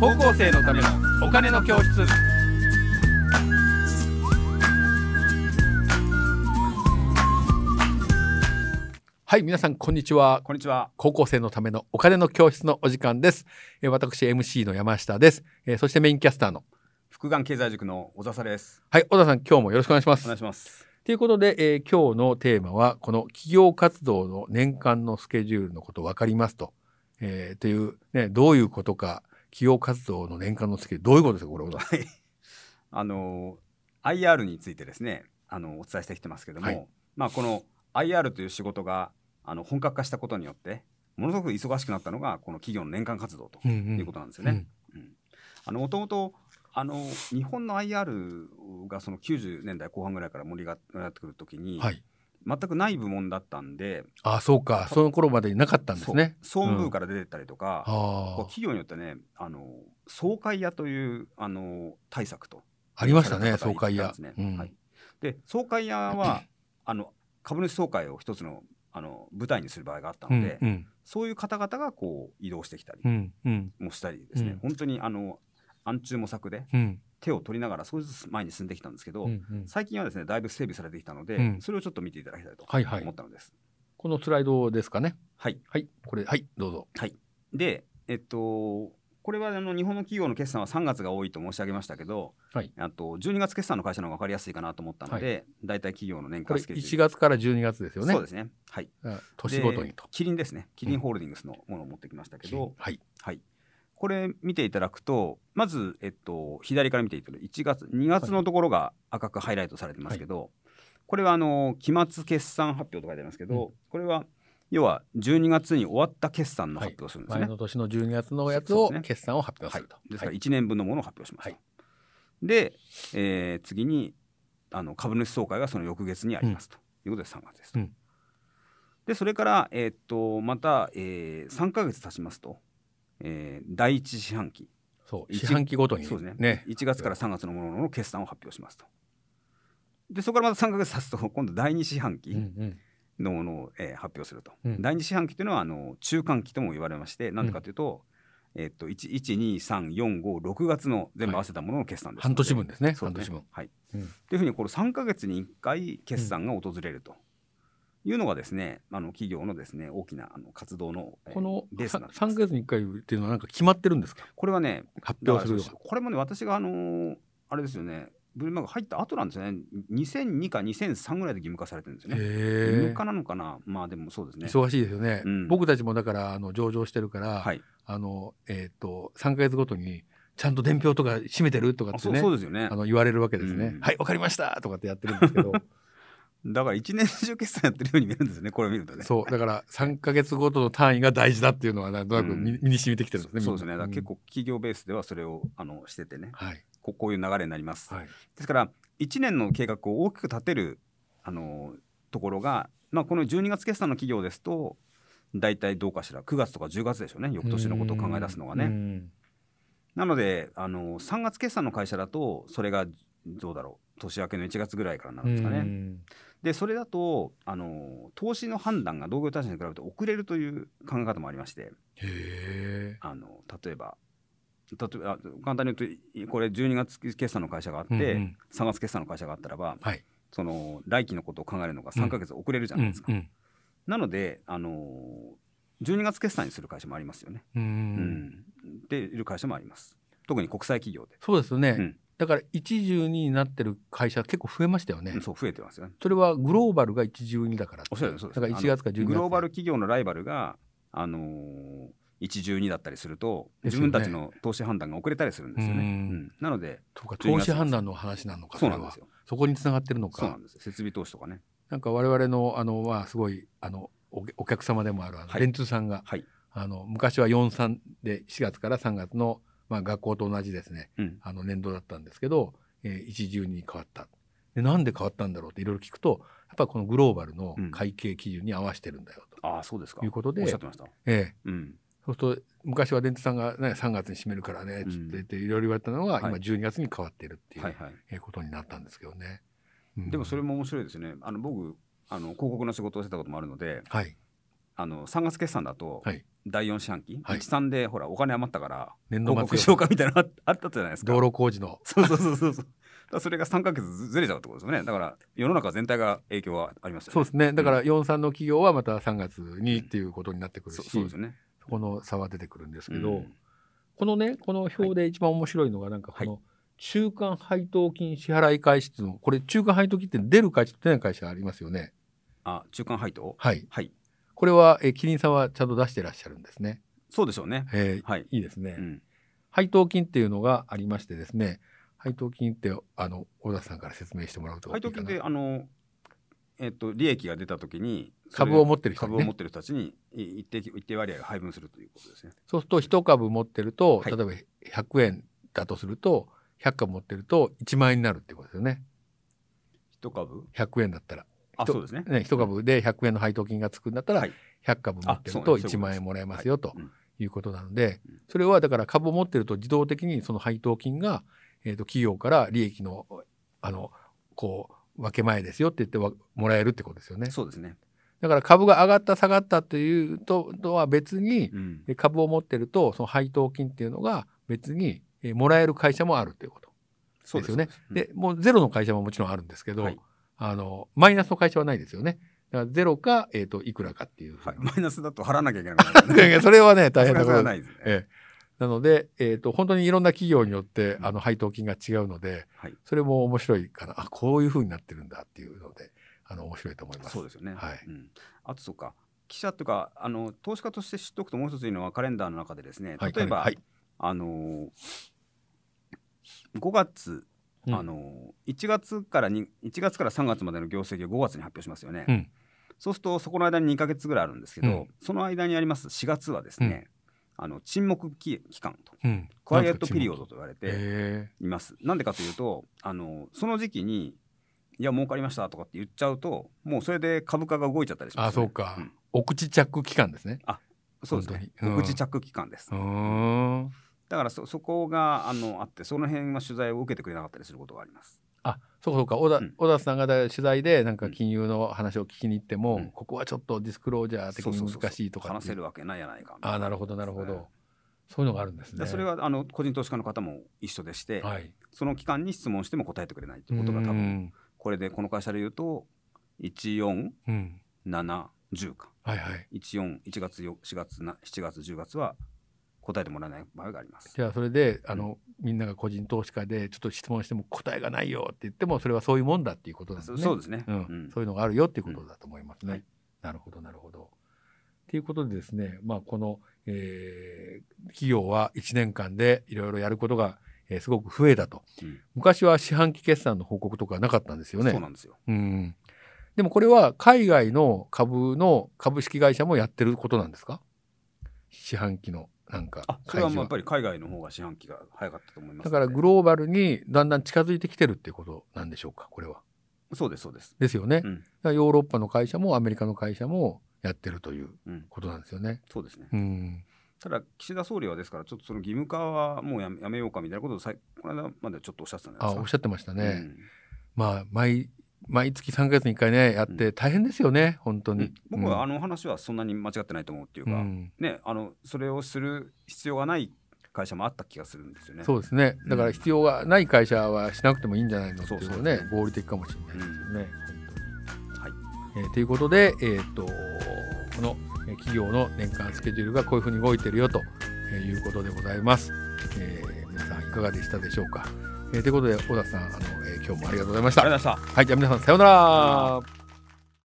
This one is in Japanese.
高校生のためのお金の教室はい皆さんこんにちはこんにちは。高校生のためのお金の教室のお時間です。えー私 MC の山下です、えーそしてメインキャスターの福眼経済塾の小笹です。はい小田さん今日もよろしくお願いしますお願い。します。ということで、えー今日のテーマはこの企業活動の年間のスケジュールのこと分かりますと、えーというねどういうことか企業活動の年間のスケジュールどういうことですかこれ小田さんはい。あの IR についてですね、あのお伝えしてきてますけども、はいまあこの IR という仕事があの本格化したことによって、ものすごく忙しくなったのがこの企業の年間活動とうんいうことなんですよね。もともとあの日本の IR がその90年代後半ぐらいから盛り上がってくるときに、はい。全くない部門だったんで、あそうか。その頃までになかったんですね。総務部ら、から出てったりとか、うー企業によってねあの総会屋というあの対策と。ありましたね総会屋。うん。はい、で総会屋は あの株主総会を一つのあの舞台にする場合があったので、うんうん。そういう方々がこう移動してきたりうんうん。もしたりですね、うん。本当にあの暗中模索でうん手を取りながら少しずつ前に進んできたんですけど、うんうん最近はですねだいぶ整備されてきたので、うんそれをちょっと見ていただきたいとはいはい思ったのです。このスライドですかね。はい、はいこれはいどうぞ。で、えっと、これはあの日本の企業の決算は3月が多いと申し上げましたけど、はいあと12月決算の会社の方が分かりやすいかなと思ったので、大体企業の年間スケジュール1月から12月ですよね。そうですね。はい。あ年ごとにとで。キリンですね。キリンホールディングスのものを持ってきましたけど、はい。はい。これ見ていただくと、まず、えっと、左から見ていただくと、1月、2月のところが赤くハイライトされてますけど、これはあの期末決算発表と書いてありますけど、うんこれは要は12月に終わった決算の発表をするんですね。前の年の12月のやつをね決算を発表すると。ですからはい1年分のものを発表しますと。はいで、えー次にあの株主総会がその翌月にありますということで3月ですと。うんでそれから、えーっとまた、えー3か月経ちますと、えー第一四半期。そう一四半期ごとにそうですね。ね。1月から3月のものの決算を発表しますと。でそこからまた3か月経つと今度第二四半期うんうん。のものを、えー発表すると、うん。第二四半期というのはあの中間期とも言われましてなんでかというと、えっと12345月の全部合わせたものの決算ですので、半年分ですね。そう半年分。はい。うん。というふうにこの3か月に1回決算が訪れるというのがですね、あの企業のですね大きなあの活動の、えーこのベースになって3ますか月に1回っていうのはなんか決まってるんですか？これはね発表するよこれもね私があのーあれですよねブルームバーグ入った後なんですよね。2002か2003ぐらいで義務化されてるんですよね。義へ務化なのかな？まあでもそうですね。忙しいですよね、うん。僕たちもだからあの上場してるから、はい、あのえっ、と3か月ごとにちゃんと伝票とか締めてるとかっあそうてねそうですよね。あ。の言われるわけですね、うん。はいわかりましたとかってやってるんですけどだから一年中決算やってるように見えるんですよね、これ見るとね。そうだから3か月ごとの単位が大事だっていうのはなんとなく身,、に染みてきてるんですねそうですね。だから結構企業ベースではそれをあのしててね、はいここういう流れになります。はいですから1年の計画を大きく立てるあのところが、まあこの12月決算の企業ですと。大体どうかしら9月とか10月でしょうね翌年のことを考え出すのがうね。んなのであの3月決算の会社だとそれがどうだろう年明けの1月ぐらいからなるんですかね。うんでそれだとあの投資の判断が同業他社に比べて遅れるという考え方もありまして。あの例えば例えばあ簡単に言うとこれ12月決算の会社があって、うんうん。3月決算の会社があったらばはい。その来期のことを考えるのが3か月遅れるじゃないですか。うんなのであの12月決算にする会社もありますよね。うんううんん。でいる会社もあります。特に国際企業で、そうですよね、うんだから一重になってる会社結構増えましたよね、うんそう増えてますよね。それはグローバルが一重にだからおっしゃるそうですだから1月か12月グローバル企業のライバルが、あのー一重にだったりすると、自分たちの投資判断が遅れたりするんですよね。うんうんなのでとか12月投資判断の話なのかれはそうなんですよ。そこにつながってるのかそうなんですよ。設備投資とかね。なんか我々のあのまあすごいあのおお客様でもあるあのはい電通さんが、はい。あの昔は43で4月から3月のまあ学校と同じですねうん。あの年度だったんですけど、えー、一重に変わったでなんで変わったんだろうっていろいろ聞くとやっぱこのグローバルのうん会計基準に合わせてるんだよと、ああ、そうですか。いうことでおっしゃってました。ええうん。そうすると昔は電通さんが、ね、3月に閉めるからねうんつっていろいろ言われたのが、はい今12月に変わってるっていう、はいはい。えーことになったんですけどね。うんでもそれも面白いですね。あの僕あの広告の仕事をしてたこともあるので、はいあの3月決算だと、はい第4四半期、はい。13でほらお金余ったから年度末よ。うかみたいなのああったじゃないですか。道路工事の。そうそうそうそうそう。それが3ヶ月ずれちゃうってことですよね。だから世の中全体が影響はありますよね。そうですね。だから43の企業はまた3月にっていうことになってくるし、そそうですよね。そこの差は出てくるんですけど、うん。このねこの表で一番面白いのがなんかこの中間配当金支払い開始っていうのこれ中間配当金って出る会社と出ない会社ありますよね。あ中間配当？はい。はいこれは、えーキリンさんはちゃんと出してらっしゃるんですね、そうでしょうね。えーはい。いいですね、うん。配当金っていうのがありましてですね。配当金ってあの小田さんから説明してもらうと配当金であのえっと利益が出た時にそれ株を持ってる人にね。株を持ってる人たちにい一定一定割合が配分するということですね。そうすると1株持ってると、はい。例えば100円だとすると100株持ってると1万円になるってことですよね。一株？100円だったらあそうですね。ね1株で100円の配当金がつくんだったら、はい。100株持ってるとあそうです。1万円もらえますよとうん。いうことなのでうん。それはだから株を持ってると自動的にその配当金が、えー、と企業から利益のあのこう分け前ですよって言ってわもらえるってことですよね。そうですね。だから株が上がった下がったというととは別にうん。え株を持ってるとその配当金っていうのが別にえもらえる会社もあるということ。そうです。よね。そうでもうゼロの会社ももちろんあるんですけど、はいあのマイナスの会社はないですよね。だからゼロか、えー、といくらかっていうはい、マイナスだと払わなきゃいけないやいやそれはね大変なそこと。ないですね、ええ。なので、えー、と本当にいろんな企業によってうんあの配当金が違うので、はい。それも面白いかなあこういうふうになってるんだっていうのであの面白いと思います。そうですよね。はい。うん、あとそうか。記者とかあの投資家として知っておくともう一ついいのはカレンダーの中でですねはい。例えば、はい。あのー5月、うん。あのー1月からに1月から3月までの業績を5月に発表しますよね。うん。そうするとそこの間に2か月ぐらいあるんですけど、うん。その間にあります4月はですね、あの沈黙期期間と。うん。クワイエットピリオドと言われてえいます。なんでかというとあのその時期にいや儲かりましたとかって言っちゃうともうそれで株価が動いちゃったりします、ね、あそうか。ん。お口チャック期間ですね。そうですね。お口着期間です、うーんだからそそこがあのあってその辺は取材を受けてくれなかったりすることがあります。あそうかそうか。小田,、うん。小田さんが取材でなんか金融の話を聞きに行っても、うん。ここはちょっとディスクロージャー的に難しいとか話せるわけないやないかあなるほどなるほど、うんそういうのがあるんですね。でそれはあの個人投資家の方も一緒でして、はい、その期間に質問しても答えてくれないということが多分分、これでこの会社で言うと14710うん、か。はいはい。141月よ4月な7月10月は答えてもらえない場合があります。じゃあそれであの、みんなが個人投資家でちょっと質問しても答えがないよって言ってもそれはそういうもんだっていうことなんですそね。そうですね、うんうんそういうのがあるよっていうことだと思いますね。うんはいなるほどなるほど。ということでですね、まあ、この、えー企業は1年間でいろいろやることが、えーすごく増えたと。うん昔は四半期決算の報告とかなかったんですよね。そうなんですよ。うんでもこれは海外の株の株式会社もやってることなんですか？四半期のなんかあそれはもうやっ開ぱり海外の方が四半期が早かったと思います示はだからグローバルにだんだん近づいてきてるっていうことなんでしょうかこれは。そうですそうです。ですよね。うんだからヨーロッパの会社もアメリカの会社もやってるといううん、ことなんですよね。そうですね。うん、ただ岸田総理はですからちょっとその義務化はもうやめようかみたいなことをこの間までちょっとおっしゃってたんですか。あおっしゃってましたね。うんまあ毎毎月3ヶ月に1回ねやって大変ですよね本当に。僕はあの、の話はそんなに間違ってないと思うっていうか、うんねあのそれをする必要がない会社もあった気がするんですよね。そうですねだから必要がない会社はしなくてもいいんじゃないのっていうのはね合理的かもしれないですよね。はい。えーということで、えー、とこのえー企業の年間スケジュールがこういうふうに動いてるよとえーいうことでございます。えー皆さんいかがでしたでしょうか？えーということで小田さんあの、えー今日もありがとうございました。ありがとうございました。はいじゃあ皆さんさようなら。